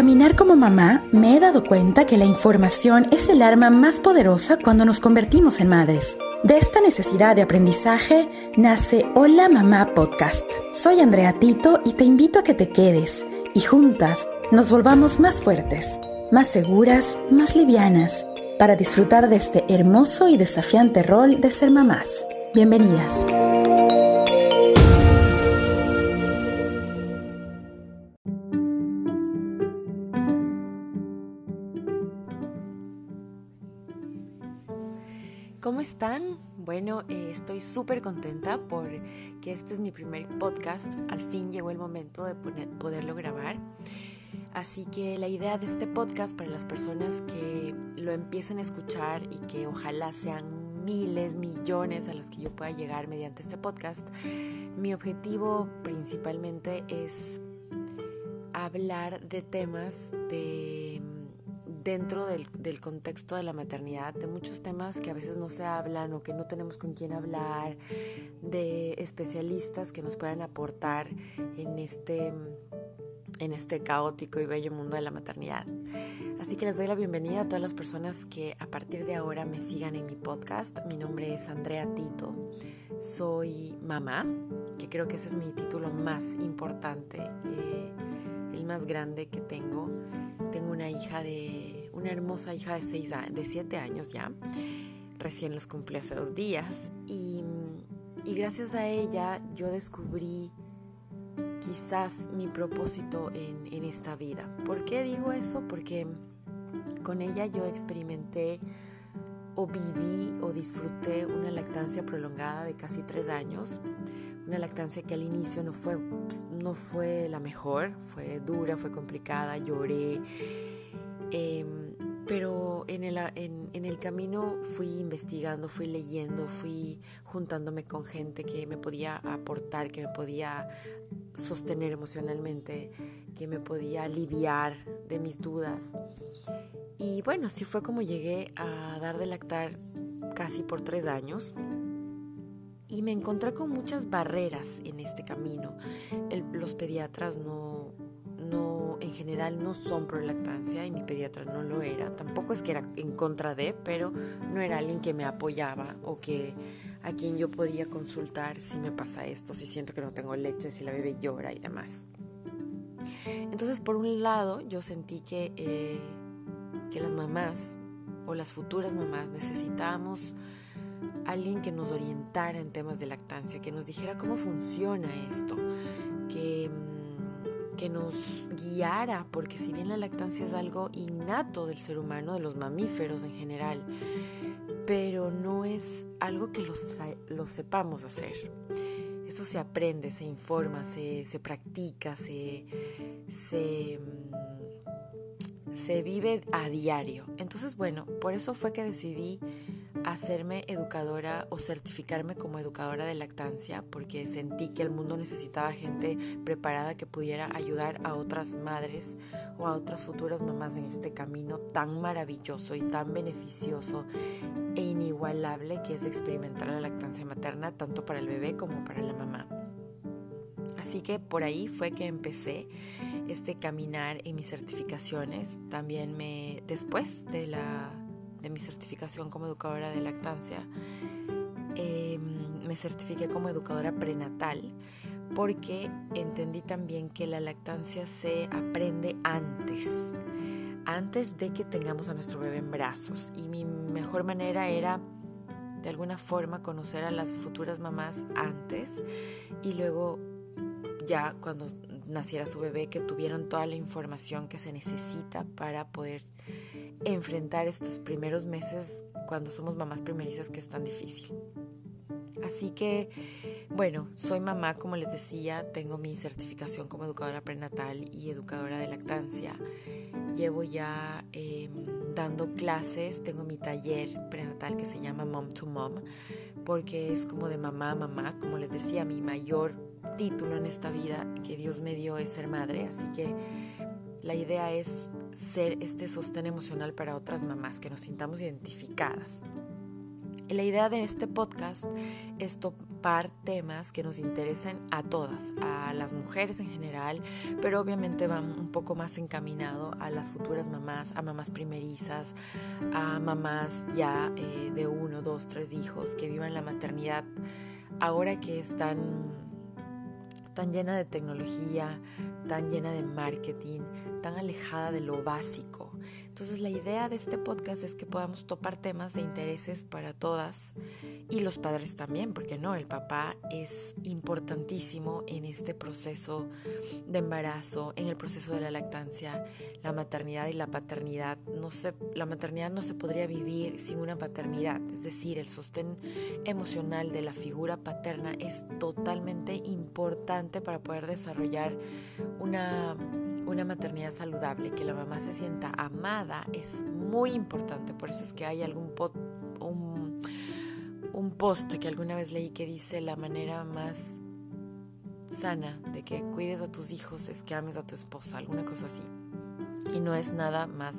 caminar como mamá, me he dado cuenta que la información es el arma más poderosa cuando nos convertimos en madres. De esta necesidad de aprendizaje nace Hola Mamá Podcast. Soy Andrea Tito y te invito a que te quedes y juntas nos volvamos más fuertes, más seguras, más livianas, para disfrutar de este hermoso y desafiante rol de ser mamás. Bienvenidas. Están? Bueno, eh, estoy súper contenta porque este es mi primer podcast. Al fin llegó el momento de poderlo grabar. Así que la idea de este podcast para las personas que lo empiecen a escuchar y que ojalá sean miles, millones a los que yo pueda llegar mediante este podcast, mi objetivo principalmente es hablar de temas de dentro del, contexto de la maternidad, de muchos temas que a veces no se hablan o que no tenemos con quién hablar, de especialistas que nos puedan aportar en este, en este caótico y bello mundo de la maternidad. Así que les doy la bienvenida a todas las personas que a partir de ahora me sigan en mi podcast. Mi nombre es Andrea Tito. Soy mamá, que creo que ese es mi título más importante, eh, el más grande que tengo tengo una hija de, una hermosa hija de, seis, de siete años ya. Recién los cumplí hace dos días. Y, y gracias a ella yo descubrí quizás mi propósito en, en esta vida. ¿Por qué digo eso? Porque con ella yo experimenté o viví o disfruté una lactancia prolongada de casi tres años. Una lactancia que al inicio no fue, pues, no fue la mejor, fue dura, fue complicada, lloré. Em, pero en el, en el camino fui investigando, fui leyendo, fui juntándome con gente que me podía aportar, que me podía sostener emocionalmente, que me podía aliviar de mis dudas. Y bueno, así fue como llegué a dar de lactar casi por tres años. Y me encontré con muchas barreras en este camino. los pediatras no, no, en general no son pro lactancia y mi pediatra no lo era. Tampoco es que era en contra de, pero no era alguien que me apoyaba o que a quien yo podía consultar si me pasa esto, si siento que no tengo leche, si la bebé llora y demás. Entonces, por un lado, yo sentí que eh, que las mamás o las futuras mamás necesitábamos alguien que nos orientara en temas de lactancia, que nos dijera cómo funciona esto, que, mm, que nos guiara, porque si bien la lactancia es algo innato del ser humano, de los mamíferos en general, pero no es algo que lo, sepamos hacer. Eso se aprende, se informa, se, se practica, se, se mm, se vive a diario. Entonces, bueno, por eso fue que decidí hacerme educadora o certificarme como educadora de lactancia porque sentí que el mundo necesitaba gente preparada que pudiera ayudar a otras madres o a otras futuras mamás en este camino tan maravilloso y tan beneficioso e inigualable que es experimentar la lactancia materna tanto para el bebé como para la mamá. Así que por ahí fue que empecé este caminar en mis certificaciones. También me, después de, la, de mi certificación como educadora de lactancia, em, me certifiqué como educadora prenatal porque entendí también que la lactancia se aprende antes, antes de que tengamos a nuestro bebé en brazos. Y mi mejor manera era de alguna forma conocer a las futuras mamás antes y luego ya cuando naciera su bebé, que tuvieron toda la información que se necesita para poder enfrentar estos primeros meses cuando somos mamás primerizas, que es tan difícil. Así que, bueno, soy mamá, como les decía, tengo mi certificación como educadora prenatal y educadora de lactancia. Llevo ya em, dando clases, tengo mi taller prenatal que se llama Mom to Mom, porque es como de mamá a mamá, como les decía, mi mayor título en esta vida que Dios me dio es ser madre, así que la idea es ser este sostén emocional para otras mamás, que nos sintamos identificadas. la idea de este podcast es topar temas que nos interesen a todas, a las mujeres en general, pero obviamente van un poco más encaminado a las futuras mamás, a mamás primerizas, a mamás ya eh, de uno, dos, tres hijos que vivan la maternidad ahora que están tan llena de tecnología, tan llena de marketing, tan alejada de lo básico. Entonces la idea de este podcast es que podamos topar temas de intereses para todas y los padres también, porque no, el papá es importantísimo en este proceso de embarazo, en el proceso de la lactancia, la maternidad y la paternidad. No se, la maternidad no se podría vivir sin una paternidad, es decir, el sostén emocional de la figura paterna es totalmente importante para poder desarrollar una una maternidad saludable, que la mamá se sienta amada, es muy importante. Por eso es que hay algún un, un post que alguna vez leí que dice la manera más sana de que cuides a tus hijos es que ames a tu esposa, alguna cosa así. Y no es nada más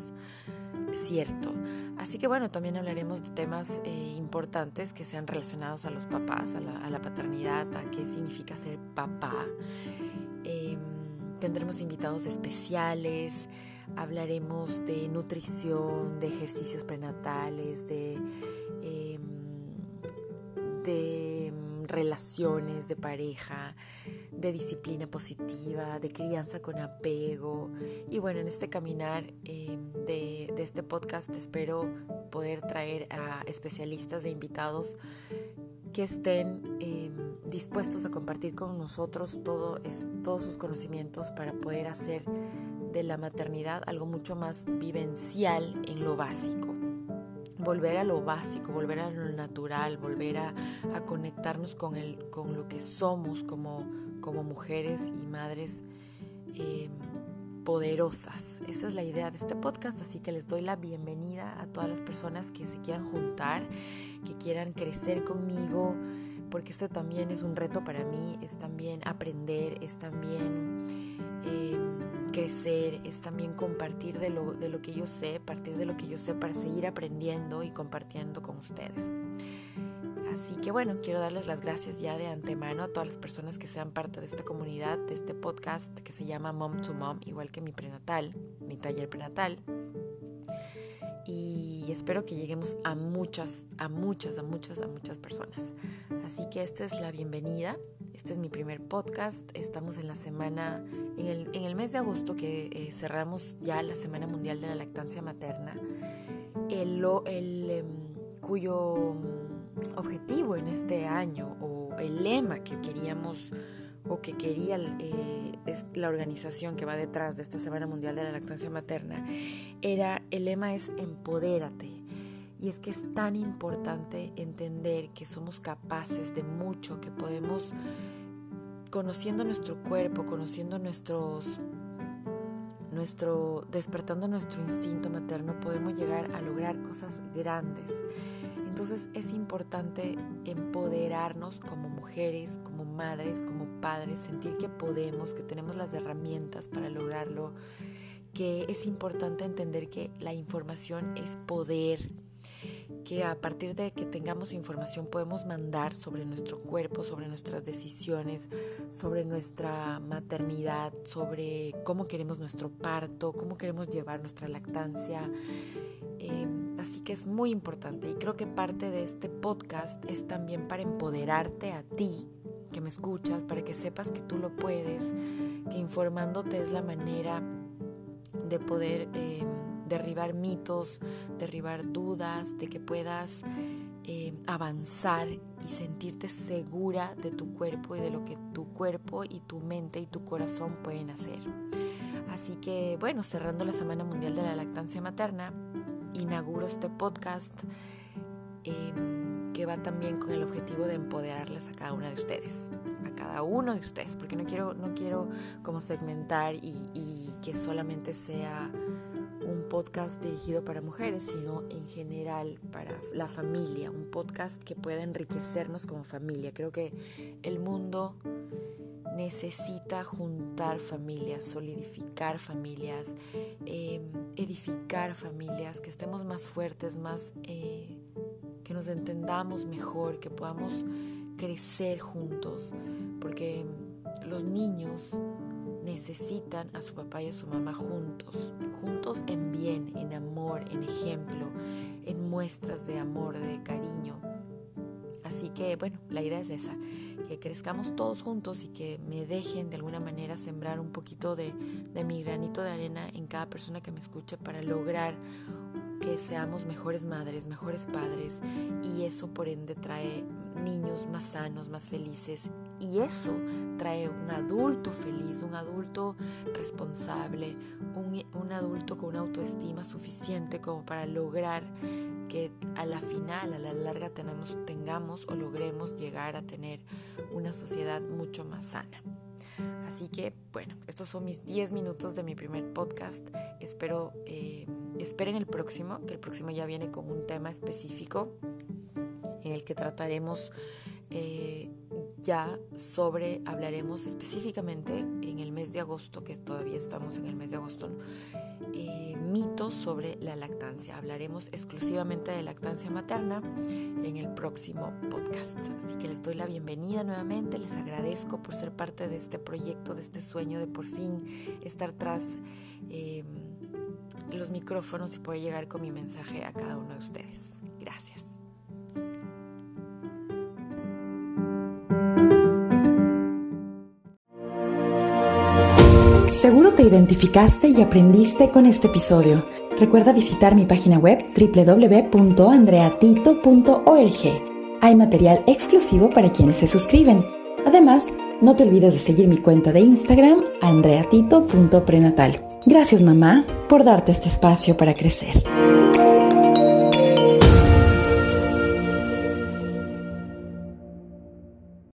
cierto. Así que bueno, también hablaremos de temas eh, importantes que sean relacionados a los papás, a la, paternidad, a qué significa ser papá. Eh, Tendremos invitados especiales, hablaremos de nutrición, de ejercicios prenatales, de, em, de em, relaciones de pareja, de disciplina positiva, de crianza con apego. Y bueno, en este caminar em, de, de, este podcast espero poder traer a especialistas e invitados que estén dispuestos a compartir con nosotros todo es, todos sus conocimientos para poder hacer de la maternidad algo mucho más vivencial en lo básico. Volver a lo básico, volver a lo natural, volver a, a conectarnos con, el, con lo que somos como, como mujeres y madres eh, poderosas. Esa es la idea de este podcast, así que les doy la bienvenida a todas las personas que se quieran juntar, que quieran crecer conmigo, porque esto también es un reto para mí, es también aprender, es también em, crecer, es también compartir de lo, de lo que yo sé, partir de lo que yo sé para seguir aprendiendo y compartiendo con ustedes. Así que bueno, quiero darles las gracias ya de antemano a todas las personas que sean parte de esta comunidad, de este podcast que se llama Mom to Mom, igual que mi prenatal, mi taller prenatal y espero que lleguemos a muchas, a muchas, a muchas, a muchas personas. Así que esta es la bienvenida. Este es mi primer podcast. Estamos en la semana, en el, en el mes de agosto que eh, cerramos ya la Semana Mundial de la Lactancia Materna, el, el, em, cuyo mm, objetivo en este año o el lema que queríamos o que quería eh, la organización que va detrás de esta Semana Mundial de la Lactancia Materna, era el lema es empodérate. Y es que es tan importante entender que somos capaces de mucho, que podemos, conociendo nuestro cuerpo, conociendo nuestros, nuestro, despertando nuestro instinto materno, podemos llegar a lograr cosas grandes. Entonces es importante empoderarnos como mujeres, como madres, como padres, sentir que podemos, que tenemos las herramientas para lograrlo, que es importante entender que la información es poder, que a partir de que tengamos información podemos mandar sobre nuestro cuerpo, sobre nuestras decisiones, sobre nuestra maternidad, sobre cómo queremos nuestro parto, cómo queremos llevar nuestra lactancia. Em, Así que es muy importante y creo que parte de este podcast es también para empoderarte a ti que me escuchas, para que sepas que tú lo puedes, que informándote es la manera de poder eh, derribar mitos, derribar dudas, de que puedas eh, avanzar y sentirte segura de tu cuerpo y de lo que tu cuerpo y tu mente y tu corazón pueden hacer. Así que bueno, cerrando la Semana Mundial de la Lactancia Materna, inauguro este podcast em, que va también con el objetivo de empoderarles a cada una de ustedes, a cada uno de ustedes, porque no quiero, no quiero como segmentar y, que solamente sea podcast dirigido para mujeres, sino en general para la familia, un podcast que pueda enriquecernos como familia. Creo que el mundo necesita juntar familias, solidificar familias, em, edificar familias, que estemos más fuertes, más, eh, que nos entendamos mejor, que podamos crecer juntos, porque los niños necesitan a su papá y a su mamá juntos, juntos en bien, en amor, en ejemplo, en muestras de amor, de cariño. Así que bueno, la idea es esa, que crezcamos todos juntos y que me dejen de alguna manera sembrar un poquito de, mi granito de arena en cada persona que me escuche para lograr que seamos mejores madres, mejores padres y eso por ende trae niños más sanos, más felices y eso trae un adulto feliz, un adulto responsable, un, un, adulto con una autoestima suficiente como para lograr que a la final, a la larga tenemos, tengamos o logremos llegar a tener una sociedad mucho más sana. Así que, bueno, estos son mis 10 minutos de mi primer podcast. Espero, eh, esperen el próximo, que el próximo ya viene con un tema específico en el que trataremos eh, ya sobre, hablaremos específicamente en el mes de agosto, que todavía estamos en el mes de agosto, eh, mitos sobre la lactancia. Hablaremos exclusivamente de lactancia materna en el próximo podcast. Así que les doy la bienvenida nuevamente, les agradezco por ser parte de este proyecto, de este sueño de por fin estar tras eh, los micrófonos y poder llegar con mi mensaje a cada uno de ustedes. Seguro te identificaste y aprendiste con este episodio. Recuerda visitar mi página web www.andreatito.org. Hay material exclusivo para quienes se suscriben. Además, no te olvides de seguir mi cuenta de Instagram, andreatito.prenatal. Gracias mamá por darte este espacio para crecer.